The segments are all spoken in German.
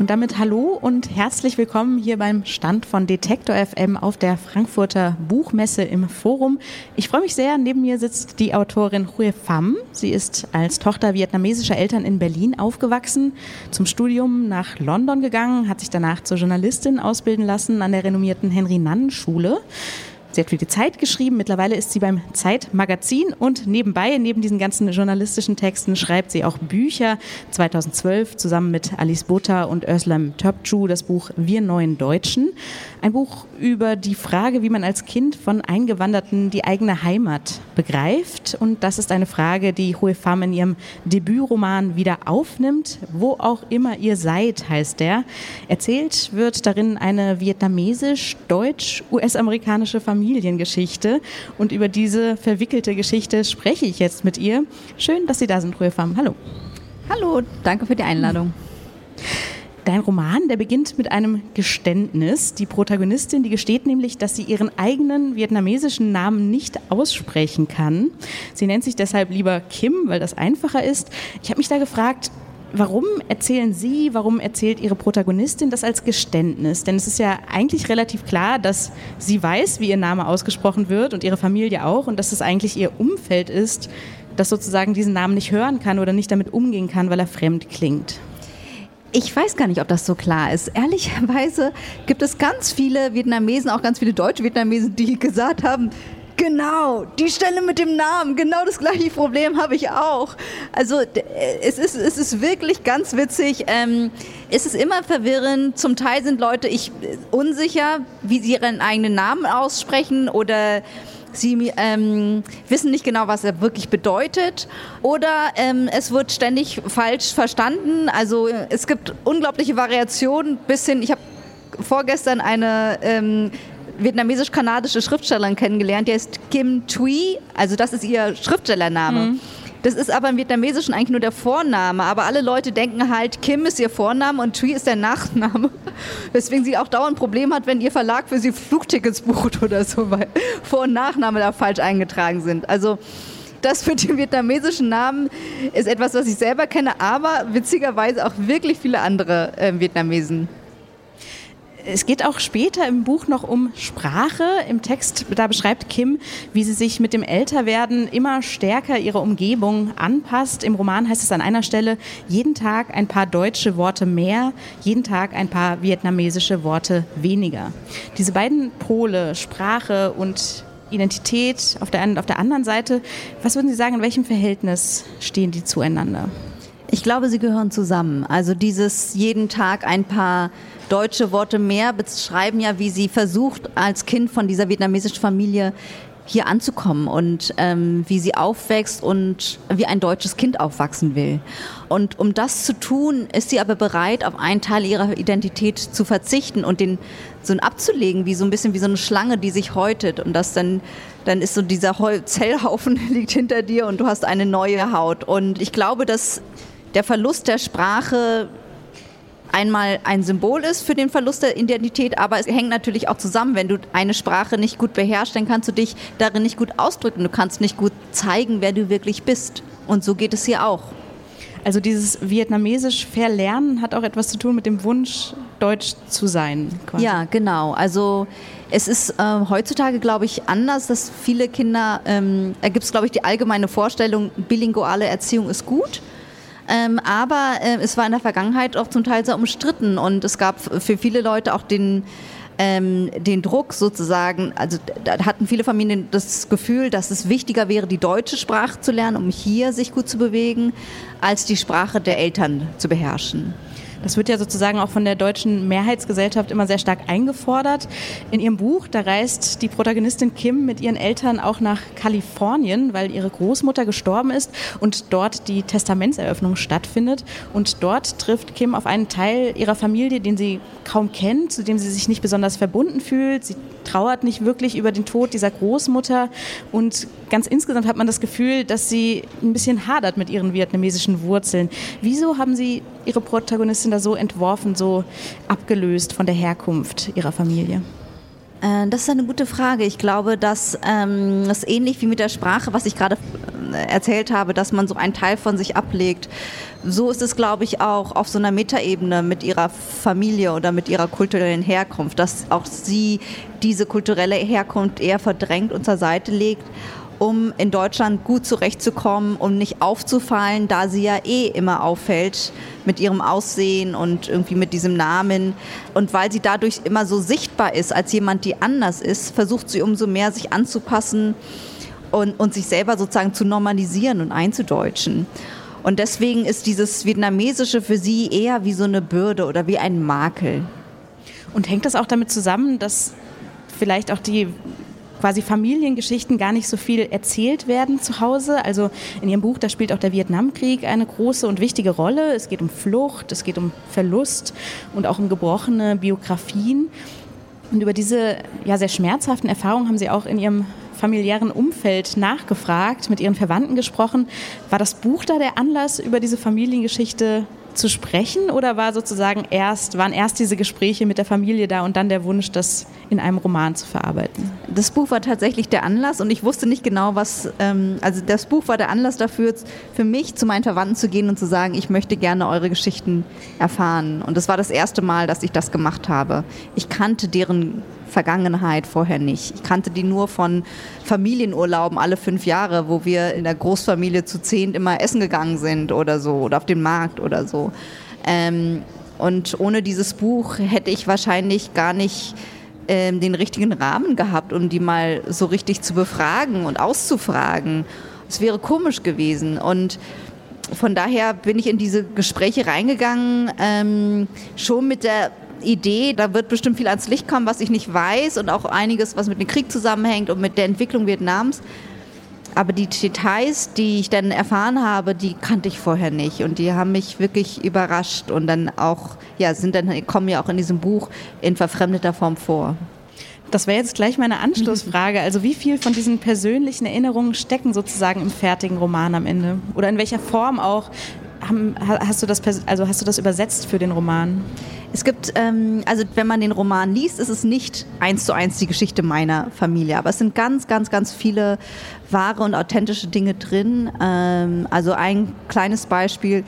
Und damit hallo und herzlich willkommen hier beim Stand von Detektor FM auf der Frankfurter Buchmesse im Forum. Ich freue mich sehr, neben mir sitzt die Autorin Hue Pham. Sie ist als Tochter vietnamesischer Eltern in Berlin aufgewachsen, zum Studium nach London gegangen, hat sich danach zur Journalistin ausbilden lassen an der renommierten Henry-Nannen-Schule. Sie hat für die Zeit geschrieben, mittlerweile ist sie beim Zeitmagazin und nebenbei, neben diesen ganzen journalistischen Texten, schreibt sie auch Bücher. 2012 zusammen mit Alice Butter und Özlem Töpçu das Buch Wir neuen Deutschen. Ein Buch über die Frage, wie man als Kind von Eingewanderten die eigene Heimat begreift. Und das ist eine Frage, die Hue Pham in ihrem Debütroman wieder aufnimmt. Wo auch immer ihr seid, heißt der. Erzählt wird darin eine vietnamesisch-deutsch-US-amerikanische Familiengeschichte. Und über diese verwickelte Geschichte spreche ich jetzt mit ihr. Schön, dass Sie da sind, Pham. Hallo. Hallo, danke für die Einladung. Dein Roman, der beginnt mit einem Geständnis. Die Protagonistin, die gesteht nämlich, dass sie ihren eigenen vietnamesischen Namen nicht aussprechen kann. Sie nennt sich deshalb lieber Kim, weil das einfacher ist. Ich habe mich da gefragt, Warum erzählen Sie, warum erzählt Ihre Protagonistin das als Geständnis? Denn es ist ja eigentlich relativ klar, dass sie weiß, wie ihr Name ausgesprochen wird und ihre Familie auch und dass es eigentlich ihr Umfeld ist, das sozusagen diesen Namen nicht hören kann oder nicht damit umgehen kann, weil er fremd klingt. Ich weiß gar nicht, ob das so klar ist. Ehrlicherweise gibt es ganz viele Vietnamesen, auch ganz viele deutsche Vietnamesen, die gesagt haben, Genau, die Stelle mit dem Namen, genau das gleiche Problem habe ich auch. Also es ist, es ist wirklich ganz witzig. Ähm, es ist immer verwirrend. Zum Teil sind Leute ich, unsicher, wie sie ihren eigenen Namen aussprechen oder Sie ähm, wissen nicht genau, was er wirklich bedeutet oder ähm, es wird ständig falsch verstanden. Also es gibt unglaubliche Variationen bis hin, ich habe vorgestern eine ähm, vietnamesisch-kanadische Schriftstellerin kennengelernt, die heißt Kim Thuy, also das ist ihr Schriftstellername. Mhm. Das ist aber im Vietnamesischen eigentlich nur der Vorname. Aber alle Leute denken halt, Kim ist ihr Vorname und Thuy ist der Nachname. Weswegen sie auch dauernd ein Problem hat, wenn ihr Verlag für sie Flugtickets bucht oder so, weil Vor- und Nachname da falsch eingetragen sind. Also das für den vietnamesischen Namen ist etwas, was ich selber kenne, aber witzigerweise auch wirklich viele andere äh, Vietnamesen. Es geht auch später im Buch noch um Sprache. Im Text, da beschreibt Kim, wie sie sich mit dem Älterwerden immer stärker ihrer Umgebung anpasst. Im Roman heißt es an einer Stelle, jeden Tag ein paar deutsche Worte mehr, jeden Tag ein paar vietnamesische Worte weniger. Diese beiden Pole, Sprache und Identität auf der einen und auf der anderen Seite, was würden Sie sagen, in welchem Verhältnis stehen die zueinander? Ich glaube, sie gehören zusammen. Also dieses jeden Tag ein paar deutsche Worte mehr beschreiben ja, wie sie versucht, als Kind von dieser vietnamesischen Familie hier anzukommen und ähm, wie sie aufwächst und wie ein deutsches Kind aufwachsen will. Und um das zu tun, ist sie aber bereit, auf einen Teil ihrer Identität zu verzichten und den so abzulegen, wie so ein bisschen wie so eine Schlange, die sich häutet. Und das dann, dann ist so dieser Zellhaufen liegt hinter dir und du hast eine neue Haut. Und ich glaube, dass der Verlust der Sprache einmal ein Symbol ist für den Verlust der Identität, aber es hängt natürlich auch zusammen. Wenn du eine Sprache nicht gut beherrschst, dann kannst du dich darin nicht gut ausdrücken. Du kannst nicht gut zeigen, wer du wirklich bist. Und so geht es hier auch. Also dieses vietnamesisch Verlernen hat auch etwas zu tun mit dem Wunsch, deutsch zu sein. Quasi. Ja, genau. Also es ist äh, heutzutage, glaube ich, anders, dass viele Kinder, ähm, da gibt es, glaube ich, die allgemeine Vorstellung, bilinguale Erziehung ist gut. Ähm, aber äh, es war in der Vergangenheit auch zum Teil sehr umstritten und es gab für viele Leute auch den, ähm, den Druck sozusagen, also da hatten viele Familien das Gefühl, dass es wichtiger wäre, die deutsche Sprache zu lernen, um hier sich gut zu bewegen, als die Sprache der Eltern zu beherrschen. Das wird ja sozusagen auch von der deutschen Mehrheitsgesellschaft immer sehr stark eingefordert. In ihrem Buch, da reist die Protagonistin Kim mit ihren Eltern auch nach Kalifornien, weil ihre Großmutter gestorben ist und dort die Testamentseröffnung stattfindet. Und dort trifft Kim auf einen Teil ihrer Familie, den sie kaum kennt, zu dem sie sich nicht besonders verbunden fühlt. Sie trauert nicht wirklich über den Tod dieser Großmutter und ganz insgesamt hat man das Gefühl, dass sie ein bisschen hadert mit ihren vietnamesischen Wurzeln. Wieso haben Sie Ihre Protagonistin da so entworfen, so abgelöst von der Herkunft ihrer Familie? Äh, das ist eine gute Frage. Ich glaube, dass ähm, das ähnlich wie mit der Sprache, was ich gerade äh, erzählt habe, dass man so einen Teil von sich ablegt. So ist es, glaube ich, auch auf so einer Metaebene mit ihrer Familie oder mit ihrer kulturellen Herkunft, dass auch sie diese kulturelle Herkunft eher verdrängt und zur Seite legt um in Deutschland gut zurechtzukommen und nicht aufzufallen, da sie ja eh immer auffällt mit ihrem Aussehen und irgendwie mit diesem Namen. Und weil sie dadurch immer so sichtbar ist als jemand, die anders ist, versucht sie umso mehr sich anzupassen und, und sich selber sozusagen zu normalisieren und einzudeutschen. Und deswegen ist dieses Vietnamesische für sie eher wie so eine Bürde oder wie ein Makel. Und hängt das auch damit zusammen, dass vielleicht auch die quasi Familiengeschichten gar nicht so viel erzählt werden zu Hause. Also in Ihrem Buch, da spielt auch der Vietnamkrieg eine große und wichtige Rolle. Es geht um Flucht, es geht um Verlust und auch um gebrochene Biografien. Und über diese ja, sehr schmerzhaften Erfahrungen haben Sie auch in Ihrem familiären Umfeld nachgefragt, mit Ihren Verwandten gesprochen. War das Buch da der Anlass, über diese Familiengeschichte zu sprechen oder war sozusagen erst, waren erst diese Gespräche mit der Familie da und dann der Wunsch, das in einem Roman zu verarbeiten? Das Buch war tatsächlich der Anlass und ich wusste nicht genau, was, ähm, also das Buch war der Anlass dafür, für mich zu meinen Verwandten zu gehen und zu sagen, ich möchte gerne eure Geschichten erfahren. Und das war das erste Mal, dass ich das gemacht habe. Ich kannte deren Vergangenheit vorher nicht. Ich kannte die nur von Familienurlauben alle fünf Jahre, wo wir in der Großfamilie zu zehn immer essen gegangen sind oder so oder auf den Markt oder so. Ähm, und ohne dieses Buch hätte ich wahrscheinlich gar nicht ähm, den richtigen Rahmen gehabt, um die mal so richtig zu befragen und auszufragen. Es wäre komisch gewesen. Und von daher bin ich in diese Gespräche reingegangen, ähm, schon mit der Idee, da wird bestimmt viel ans Licht kommen, was ich nicht weiß und auch einiges, was mit dem Krieg zusammenhängt und mit der Entwicklung Vietnams. Aber die Details, die ich dann erfahren habe, die kannte ich vorher nicht und die haben mich wirklich überrascht und dann auch, ja, sind dann, kommen ja auch in diesem Buch in verfremdeter Form vor. Das wäre jetzt gleich meine Anschlussfrage. Also wie viel von diesen persönlichen Erinnerungen stecken sozusagen im fertigen Roman am Ende? Oder in welcher Form auch hast du das, also hast du das übersetzt für den Roman? Es gibt, ähm, also wenn man den Roman liest, ist es nicht eins zu eins die Geschichte meiner Familie, aber es sind ganz, ganz, ganz viele wahre und authentische Dinge drin. Ähm, also ein kleines Beispiel,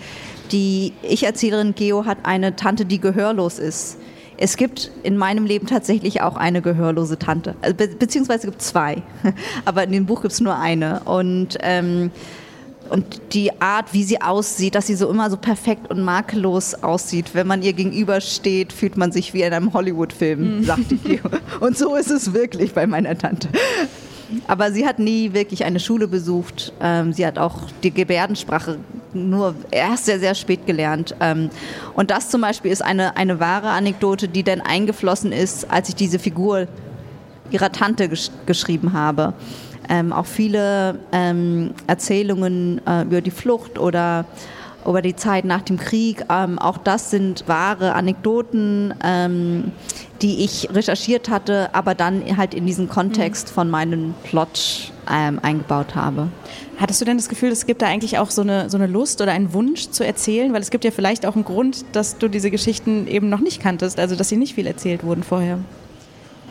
die Ich-Erzählerin Geo hat eine Tante, die gehörlos ist. Es gibt in meinem Leben tatsächlich auch eine gehörlose Tante, also, be beziehungsweise gibt zwei, aber in dem Buch gibt es nur eine. Und ähm, und die Art, wie sie aussieht, dass sie so immer so perfekt und makellos aussieht. Wenn man ihr gegenübersteht, fühlt man sich wie in einem Hollywood-Film, mhm. sagt die. Und so ist es wirklich bei meiner Tante. Aber sie hat nie wirklich eine Schule besucht. Ähm, sie hat auch die Gebärdensprache nur erst sehr, sehr spät gelernt. Ähm, und das zum Beispiel ist eine, eine wahre Anekdote, die dann eingeflossen ist, als ich diese Figur ihrer Tante gesch geschrieben habe ähm, auch viele ähm, Erzählungen äh, über die Flucht oder über die Zeit nach dem Krieg. Ähm, auch das sind wahre Anekdoten, ähm, die ich recherchiert hatte, aber dann halt in diesen Kontext von meinem Plot ähm, eingebaut habe. Hattest du denn das Gefühl, es gibt da eigentlich auch so eine, so eine Lust oder einen Wunsch zu erzählen? Weil es gibt ja vielleicht auch einen Grund, dass du diese Geschichten eben noch nicht kanntest, also dass sie nicht viel erzählt wurden vorher.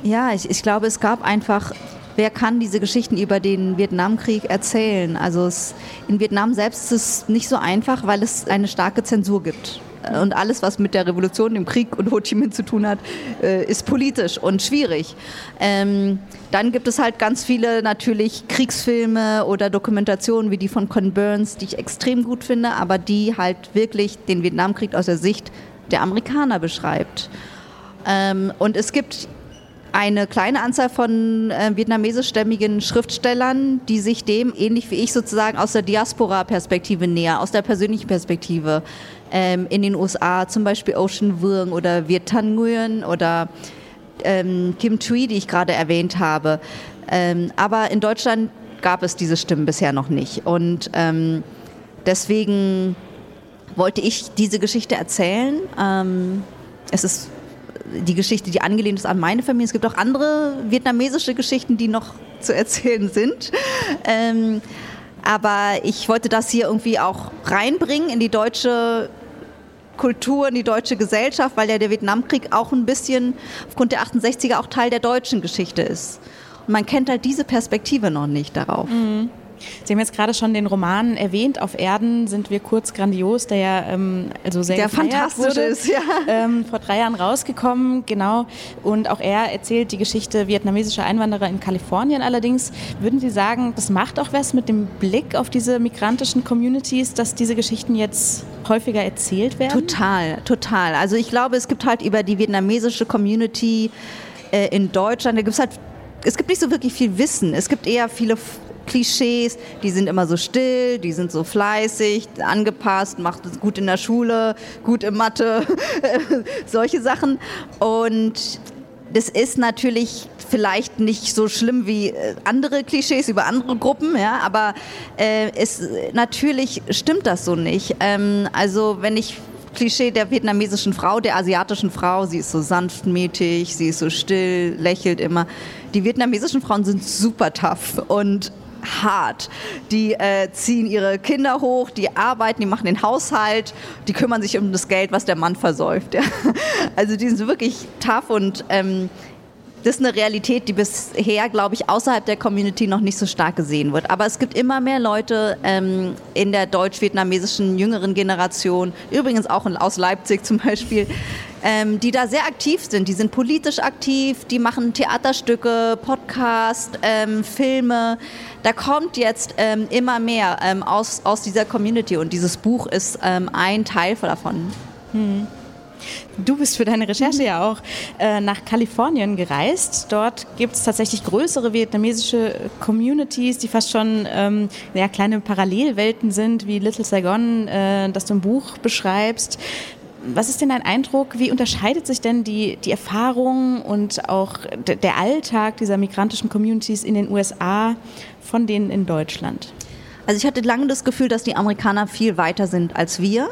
Ja, ich, ich glaube, es gab einfach wer kann diese Geschichten über den Vietnamkrieg erzählen? Also es, in Vietnam selbst ist es nicht so einfach, weil es eine starke Zensur gibt. Und alles, was mit der Revolution, dem Krieg und Ho Chi Minh zu tun hat, äh, ist politisch und schwierig. Ähm, dann gibt es halt ganz viele natürlich Kriegsfilme oder Dokumentationen wie die von Con Burns, die ich extrem gut finde, aber die halt wirklich den Vietnamkrieg aus der Sicht der Amerikaner beschreibt. Ähm, und es gibt eine kleine Anzahl von äh, vietnamesischstämmigen Schriftstellern, die sich dem, ähnlich wie ich sozusagen, aus der Diaspora-Perspektive näher, aus der persönlichen Perspektive ähm, in den USA, zum Beispiel Ocean Vuong oder Viet Thanh Nguyen oder ähm, Kim Thuy, die ich gerade erwähnt habe. Ähm, aber in Deutschland gab es diese Stimmen bisher noch nicht. Und ähm, deswegen wollte ich diese Geschichte erzählen. Ähm, es ist die Geschichte, die angelehnt ist an meine Familie. Es gibt auch andere vietnamesische Geschichten, die noch zu erzählen sind. Ähm, aber ich wollte das hier irgendwie auch reinbringen in die deutsche Kultur, in die deutsche Gesellschaft, weil ja der Vietnamkrieg auch ein bisschen aufgrund der 68er auch Teil der deutschen Geschichte ist. Und man kennt halt diese Perspektive noch nicht darauf. Mhm. Sie haben jetzt gerade schon den Roman erwähnt. Auf Erden sind wir kurz grandios, der ja ähm, also sehr der fantastisch wurde, ist, ja. Ähm, vor drei Jahren rausgekommen, genau. Und auch er erzählt die Geschichte vietnamesischer Einwanderer in Kalifornien. Allerdings würden Sie sagen, das macht auch was mit dem Blick auf diese migrantischen Communities, dass diese Geschichten jetzt häufiger erzählt werden? Total, total. Also ich glaube, es gibt halt über die vietnamesische Community äh, in Deutschland, da gibt es halt es gibt nicht so wirklich viel Wissen. Es gibt eher viele Klischees, die sind immer so still, die sind so fleißig, angepasst, macht es gut in der Schule, gut in Mathe, solche Sachen. Und das ist natürlich vielleicht nicht so schlimm wie äh, andere Klischees über andere Gruppen, ja, aber äh, es, natürlich stimmt das so nicht. Ähm, also wenn ich Klischee der vietnamesischen Frau, der asiatischen Frau, sie ist so sanftmütig, sie ist so still, lächelt immer. Die vietnamesischen Frauen sind super tough und hart. Die äh, ziehen ihre Kinder hoch, die arbeiten, die machen den Haushalt, die kümmern sich um das Geld, was der Mann versäuft. Ja. Also die sind wirklich tough und ähm, das ist eine Realität, die bisher, glaube ich, außerhalb der Community noch nicht so stark gesehen wird. Aber es gibt immer mehr Leute ähm, in der deutsch-vietnamesischen jüngeren Generation, übrigens auch aus Leipzig zum Beispiel, ähm, die da sehr aktiv sind. Die sind politisch aktiv, die machen Theaterstücke, Podcast, ähm, Filme. Da kommt jetzt ähm, immer mehr ähm, aus, aus dieser Community und dieses Buch ist ähm, ein Teil davon. Hm. Du bist für deine Recherche ja auch äh, nach Kalifornien gereist. Dort gibt es tatsächlich größere vietnamesische Communities, die fast schon ähm, ja, kleine Parallelwelten sind, wie Little Saigon, äh, das du im Buch beschreibst. Was ist denn dein Eindruck? Wie unterscheidet sich denn die, die Erfahrung und auch der Alltag dieser migrantischen Communities in den USA von denen in Deutschland? Also ich hatte lange das Gefühl, dass die Amerikaner viel weiter sind als wir,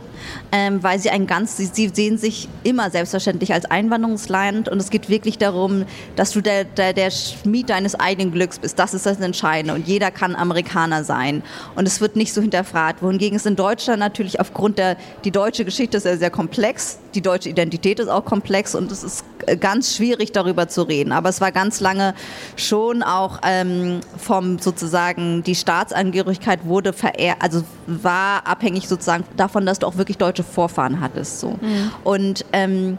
ähm, weil sie ein ganz, sie, sie, sehen sich immer selbstverständlich als Einwanderungsland und es geht wirklich darum, dass du der, der, der Schmied deines eigenen Glücks bist. Das ist das Entscheidende und jeder kann Amerikaner sein und es wird nicht so hinterfragt. Wohingegen es in Deutschland natürlich aufgrund der, die deutsche Geschichte ist ja sehr komplex, die deutsche Identität ist auch komplex und es ist äh, ganz schwierig darüber zu reden. Aber es war ganz lange schon auch ähm, vom sozusagen die Staatsangehörigkeit wurde verehrt, also war abhängig sozusagen davon, dass du auch wirklich deutsche Vorfahren hattest. So. Mhm. Und ähm,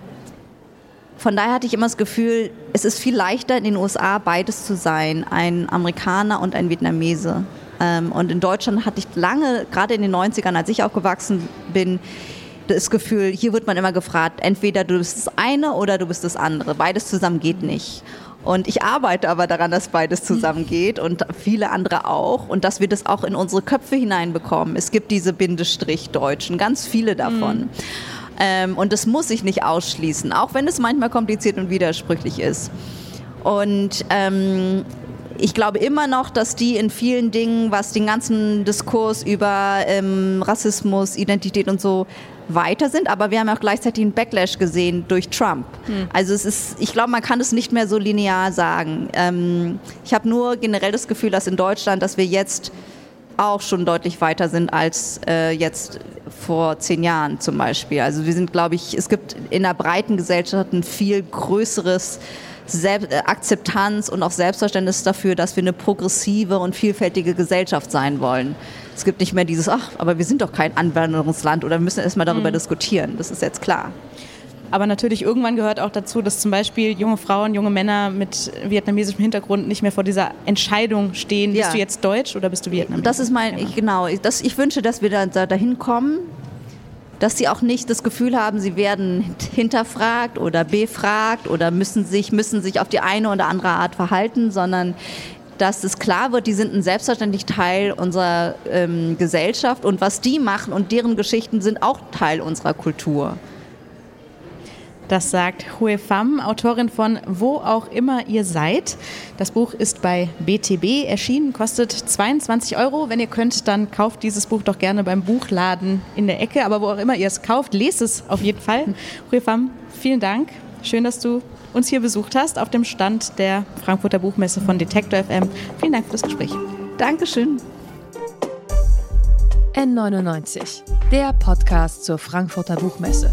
von daher hatte ich immer das Gefühl, es ist viel leichter in den USA beides zu sein, ein Amerikaner und ein Vietnamese. Ähm, und in Deutschland hatte ich lange, gerade in den 90ern, als ich aufgewachsen bin, das Gefühl, hier wird man immer gefragt, entweder du bist das eine oder du bist das andere. Beides zusammen geht nicht. Und ich arbeite aber daran, dass beides zusammengeht und viele andere auch und dass wir das auch in unsere Köpfe hineinbekommen. Es gibt diese Bindestrich-Deutschen, ganz viele davon. Mhm. Ähm, und das muss ich nicht ausschließen, auch wenn es manchmal kompliziert und widersprüchlich ist. Und ähm, ich glaube immer noch, dass die in vielen Dingen, was den ganzen Diskurs über ähm, Rassismus, Identität und so weiter sind, aber wir haben auch gleichzeitig einen Backlash gesehen durch Trump. Hm. Also es ist, ich glaube, man kann es nicht mehr so linear sagen. Ähm, ich habe nur generell das Gefühl, dass in Deutschland, dass wir jetzt auch schon deutlich weiter sind als äh, jetzt vor zehn Jahren zum Beispiel. Also wir sind, glaube ich, es gibt in der breiten Gesellschaft ein viel größeres Selbst Akzeptanz und auch Selbstverständnis dafür, dass wir eine progressive und vielfältige Gesellschaft sein wollen. Es gibt nicht mehr dieses, ach, aber wir sind doch kein Anwanderungsland oder wir müssen erstmal darüber mhm. diskutieren. Das ist jetzt klar. Aber natürlich irgendwann gehört auch dazu, dass zum Beispiel junge Frauen, junge Männer mit vietnamesischem Hintergrund nicht mehr vor dieser Entscheidung stehen, ja. bist du jetzt Deutsch oder bist du Vietnamesisch? Das ist mein, ich, genau, das, ich wünsche, dass wir da, da dahin kommen, dass sie auch nicht das Gefühl haben, sie werden hinterfragt oder befragt oder müssen sich, müssen sich auf die eine oder andere Art verhalten, sondern dass es klar wird, die sind ein selbstverständlich Teil unserer ähm, Gesellschaft und was die machen und deren Geschichten sind auch Teil unserer Kultur. Das sagt Hue Pham, Autorin von Wo auch immer ihr seid. Das Buch ist bei BTB erschienen, kostet 22 Euro. Wenn ihr könnt, dann kauft dieses Buch doch gerne beim Buchladen in der Ecke. Aber wo auch immer ihr es kauft, lest es auf jeden Fall. Hue Pham, vielen Dank. Schön, dass du uns hier besucht hast auf dem Stand der Frankfurter Buchmesse von Detektor FM. Vielen Dank für das Gespräch. Dankeschön. N99, der Podcast zur Frankfurter Buchmesse.